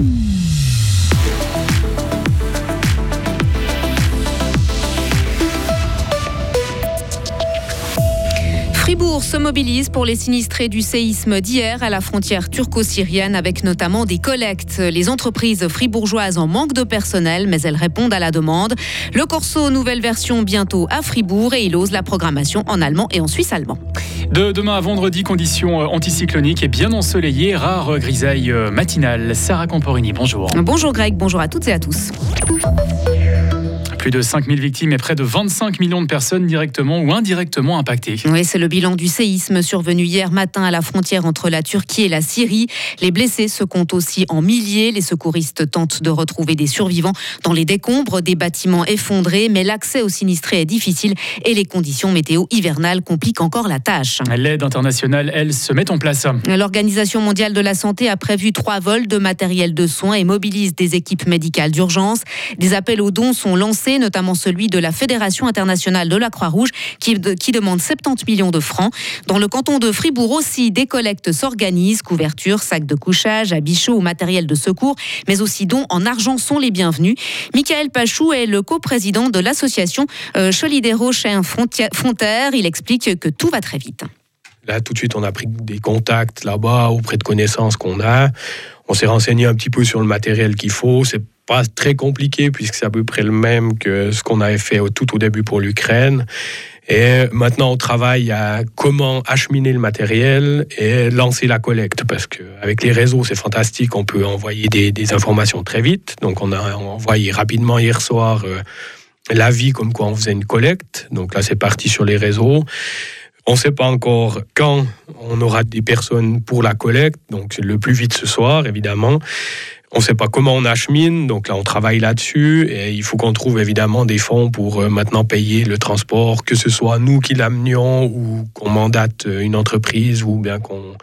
Mm-hmm. Se mobilise pour les sinistrés du séisme d'hier à la frontière turco-syrienne avec notamment des collectes. Les entreprises fribourgeoises en manque de personnel, mais elles répondent à la demande. Le Corso, nouvelle version bientôt à Fribourg et il ose la programmation en allemand et en suisse allemand. De demain à vendredi, conditions anticycloniques et bien ensoleillées, rare grisaille matinale. Sarah Camporini, bonjour. Bonjour Greg, bonjour à toutes et à tous. Plus de 5000 victimes et près de 25 millions de personnes directement ou indirectement impactées. Oui, c'est le bilan du séisme survenu hier matin à la frontière entre la Turquie et la Syrie. Les blessés se comptent aussi en milliers. Les secouristes tentent de retrouver des survivants dans les décombres des bâtiments effondrés, mais l'accès aux sinistrés est difficile et les conditions météo hivernales compliquent encore la tâche. L'aide internationale, elle, se met en place. L'Organisation mondiale de la santé a prévu trois vols de matériel de soins et mobilise des équipes médicales d'urgence. Des appels aux dons sont lancés notamment celui de la Fédération internationale de la Croix-Rouge, qui, demande 70 millions de francs. Dans le canton de Fribourg aussi, des collectes s'organisent, couvertures, sacs de couchage, habits chauds ou matériel de secours, mais aussi dons en argent sont les bienvenus. Michael Pachou est le coprésident de l'association euh, Cholidero Frontière. Il explique que tout va très vite. Là, tout de suite, on a pris des contacts là-bas auprès de connaissances qu'on a. On s'est renseigné un petit peu sur le matériel qu'il faut. C'est très compliqué puisque c'est à peu près le même que ce qu'on avait fait tout au début pour l'Ukraine. Et maintenant, on travaille à comment acheminer le matériel et lancer la collecte parce qu'avec les réseaux, c'est fantastique. On peut envoyer des, informations très vite. Donc, on a envoyé rapidement hier soir euh, l'avis comme quoi on faisait une collecte. Donc là, c'est parti sur les réseaux. On ne sait pas encore quand on aura des personnes pour la collecte, donc le plus vite ce soir, évidemment. On ne sait pas comment on achemine, donc là on travaille là-dessus et il faut qu'on trouve évidemment des fonds pour euh, maintenant payer le transport, que ce soit nous qui l'amenions ou qu'on mandate euh, une entreprise ou bien qu'on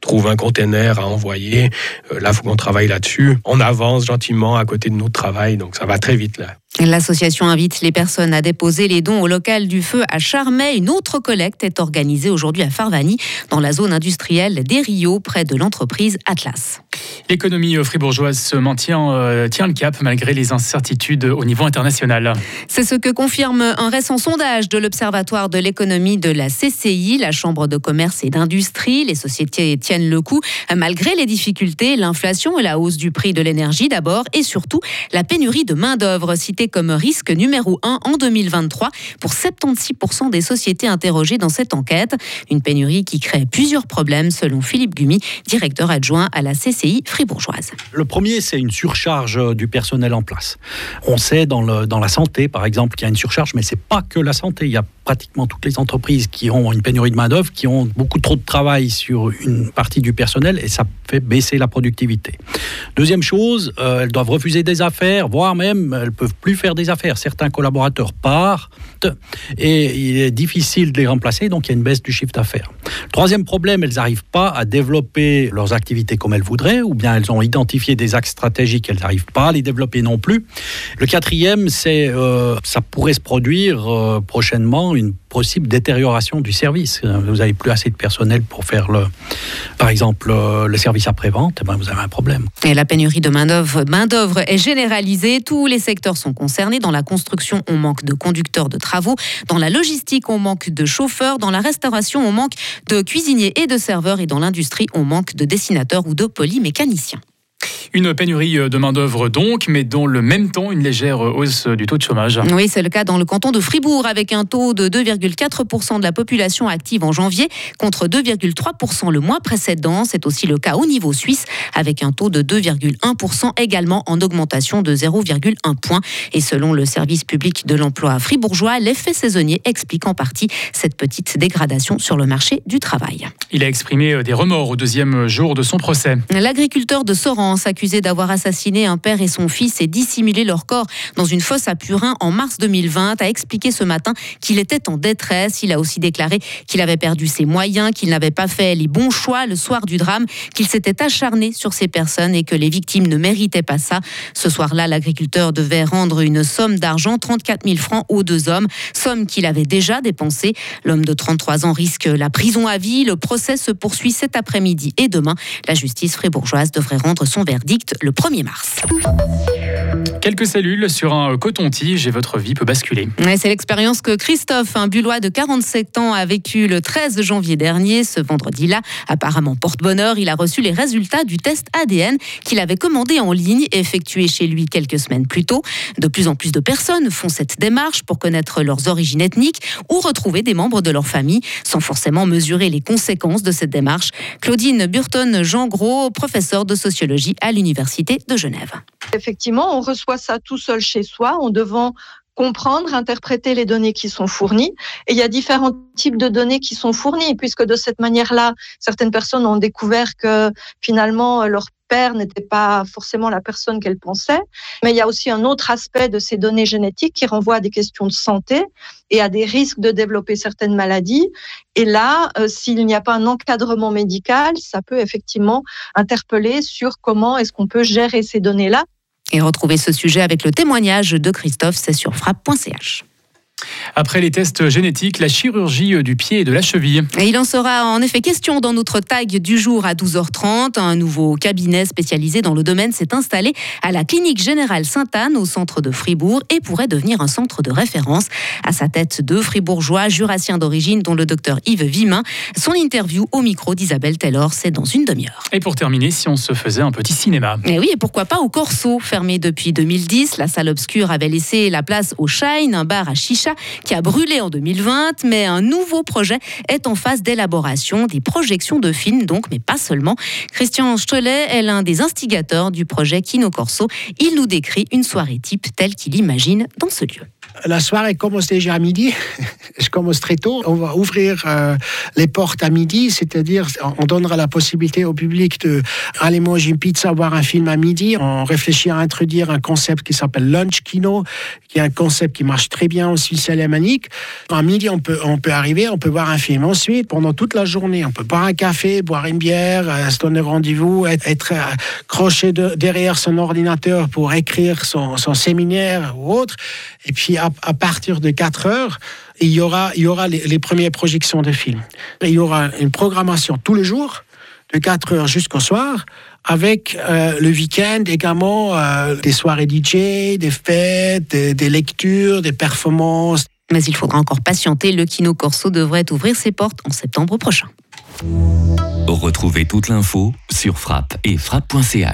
trouve un container à envoyer. Euh, là, il faut qu'on travaille là-dessus. On avance gentiment à côté de notre travail, donc ça va très vite là. L'association invite les personnes à déposer les dons au local du feu à Charmey. Une autre collecte est organisée aujourd'hui à Farvani, dans la zone industrielle des Rio, près de l'entreprise Atlas. L'économie fribourgeoise se maintient, euh, tient le cap malgré les incertitudes au niveau international. C'est ce que confirme un récent sondage de l'Observatoire de l'économie de la CCI, la Chambre de commerce et d'industrie. Les sociétés tiennent le coup malgré les difficultés, l'inflation et la hausse du prix de l'énergie d'abord et surtout la pénurie de main-d'œuvre citée comme risque numéro 1 en 2023 pour 76% des sociétés interrogées dans cette enquête. Une pénurie qui crée plusieurs problèmes selon Philippe Gumi, directeur adjoint à la CCI fribourgeoise. Le premier, c'est une surcharge du personnel en place. On sait dans la santé, par exemple, qu'il y a une surcharge, mais c'est pas que la santé. Il y a pratiquement toutes les entreprises qui ont une pénurie de main-d'œuvre, qui ont beaucoup trop de travail sur une partie du personnel et ça fait baisser la productivité. Deuxième chose, euh, elles doivent refuser des affaires, voire même elles peuvent plus faire des affaires. Certains collaborateurs partent et il est difficile de les remplacer, donc il y a une baisse du chiffre d'affaires. Troisième problème, elles n'arrivent pas à développer leurs activités comme elles voudraient, ou bien elles ont identifié des axes stratégiques, elles n'arrivent pas à les développer non plus. Le quatrième, c'est euh, ça pourrait se produire euh, prochainement une possible détérioration du service. Vous n'avez plus assez de personnel pour faire, le, par exemple, le service après-vente, eh ben vous avez un problème. La pénurie de main-d'œuvre main est généralisée. Tous les secteurs sont concernés. Dans la construction, on manque de conducteurs de travaux. Dans la logistique, on manque de chauffeurs. Dans la restauration, on manque de cuisiniers et de serveurs. Et dans l'industrie, on manque de dessinateurs ou de polymécaniciens. Une pénurie de main-d'œuvre donc, mais dans le même temps, une légère hausse du taux de chômage. Oui, c'est le cas dans le canton de Fribourg, avec un taux de 2,4% de la population active en janvier, contre 2,3% le mois précédent. C'est aussi le cas au niveau suisse, avec un taux de 2,1% également en augmentation de 0,1 point. Et selon le service public de l'emploi fribourgeois, l'effet saisonnier explique en partie cette petite dégradation sur le marché du travail. Il a exprimé des remords au deuxième jour de son procès. L'agriculteur de Sorens, accusé d'avoir assassiné un père et son fils et dissimulé leur corps dans une fosse à Purin en mars 2020, a expliqué ce matin qu'il était en détresse. Il a aussi déclaré qu'il avait perdu ses moyens, qu'il n'avait pas fait les bons choix le soir du drame, qu'il s'était acharné sur ces personnes et que les victimes ne méritaient pas ça. Ce soir-là, l'agriculteur devait rendre une somme d'argent, 34 000 francs, aux deux hommes, somme qu'il avait déjà dépensée. L'homme de 33 ans risque la prison à vie. Le procès se poursuit cet après-midi et demain. La justice fribourgeoise devrait rendre son son verdict le 1er mars. Quelques cellules sur un coton-tige et votre vie peut basculer. c'est l'expérience que Christophe, un Bullois de 47 ans, a vécu le 13 janvier dernier. Ce vendredi-là, apparemment porte-bonheur, il a reçu les résultats du test ADN qu'il avait commandé en ligne et effectué chez lui quelques semaines plus tôt. De plus en plus de personnes font cette démarche pour connaître leurs origines ethniques ou retrouver des membres de leur famille sans forcément mesurer les conséquences de cette démarche. Claudine Burton-Jean Gros, professeure de sociologie à l'Université de Genève. Effectivement, on reçoit ça tout seul chez soi en devant comprendre, interpréter les données qui sont fournies. Et il y a différents types de données qui sont fournies, puisque de cette manière-là, certaines personnes ont découvert que finalement leur père n'était pas forcément la personne qu'elles pensaient. Mais il y a aussi un autre aspect de ces données génétiques qui renvoie à des questions de santé et à des risques de développer certaines maladies. Et là, euh, s'il n'y a pas un encadrement médical, ça peut effectivement interpeller sur comment est-ce qu'on peut gérer ces données-là et retrouver ce sujet avec le témoignage de Christophe, c'est sur frappe.ch. Après les tests génétiques, la chirurgie du pied et de la cheville. Et il en sera en effet question dans notre tag du jour à 12h30. Un nouveau cabinet spécialisé dans le domaine s'est installé à la clinique générale Sainte-Anne au centre de Fribourg et pourrait devenir un centre de référence. À sa tête, deux fribourgeois jurassiens d'origine, dont le docteur Yves Vimin. Son interview au micro d'Isabelle Taylor, c'est dans une demi-heure. Et pour terminer, si on se faisait un petit cinéma. Et oui, et pourquoi pas au Corso, fermé depuis 2010. La salle obscure avait laissé la place au Shine, un bar à chicha qui a brûlé en 2020, mais un nouveau projet est en phase d'élaboration, des projections de films donc, mais pas seulement. Christian Stolet est l'un des instigateurs du projet Kino Corso. Il nous décrit une soirée type telle qu'il imagine dans ce lieu. La soirée commence déjà à midi. Je commence très tôt. On va ouvrir euh, les portes à midi, c'est-à-dire on donnera la possibilité au public de aller manger une pizza, voir un film à midi. On réfléchit à introduire un concept qui s'appelle Lunch Kino, qui est un concept qui marche très bien en Suisse alémanique. À midi, on peut, on peut arriver, on peut voir un film. Ensuite, pendant toute la journée, on peut boire un café, boire une bière, euh, se donner rendez-vous, être, être accroché derrière son ordinateur pour écrire son, son séminaire ou autre. Et puis, à, partir de 4 heures, il y aura, il y aura les, premières projections de films. il y aura une programmation tous les jours, de 4 heures jusqu'au soir, avec euh, le week-end également euh, des soirées DJ, des fêtes, des, lectures, des performances. Mais il faudra encore patienter. Le Kino Corso devrait ouvrir ses portes en septembre prochain. Retrouvez toute l'info sur frappe et frappe.ch.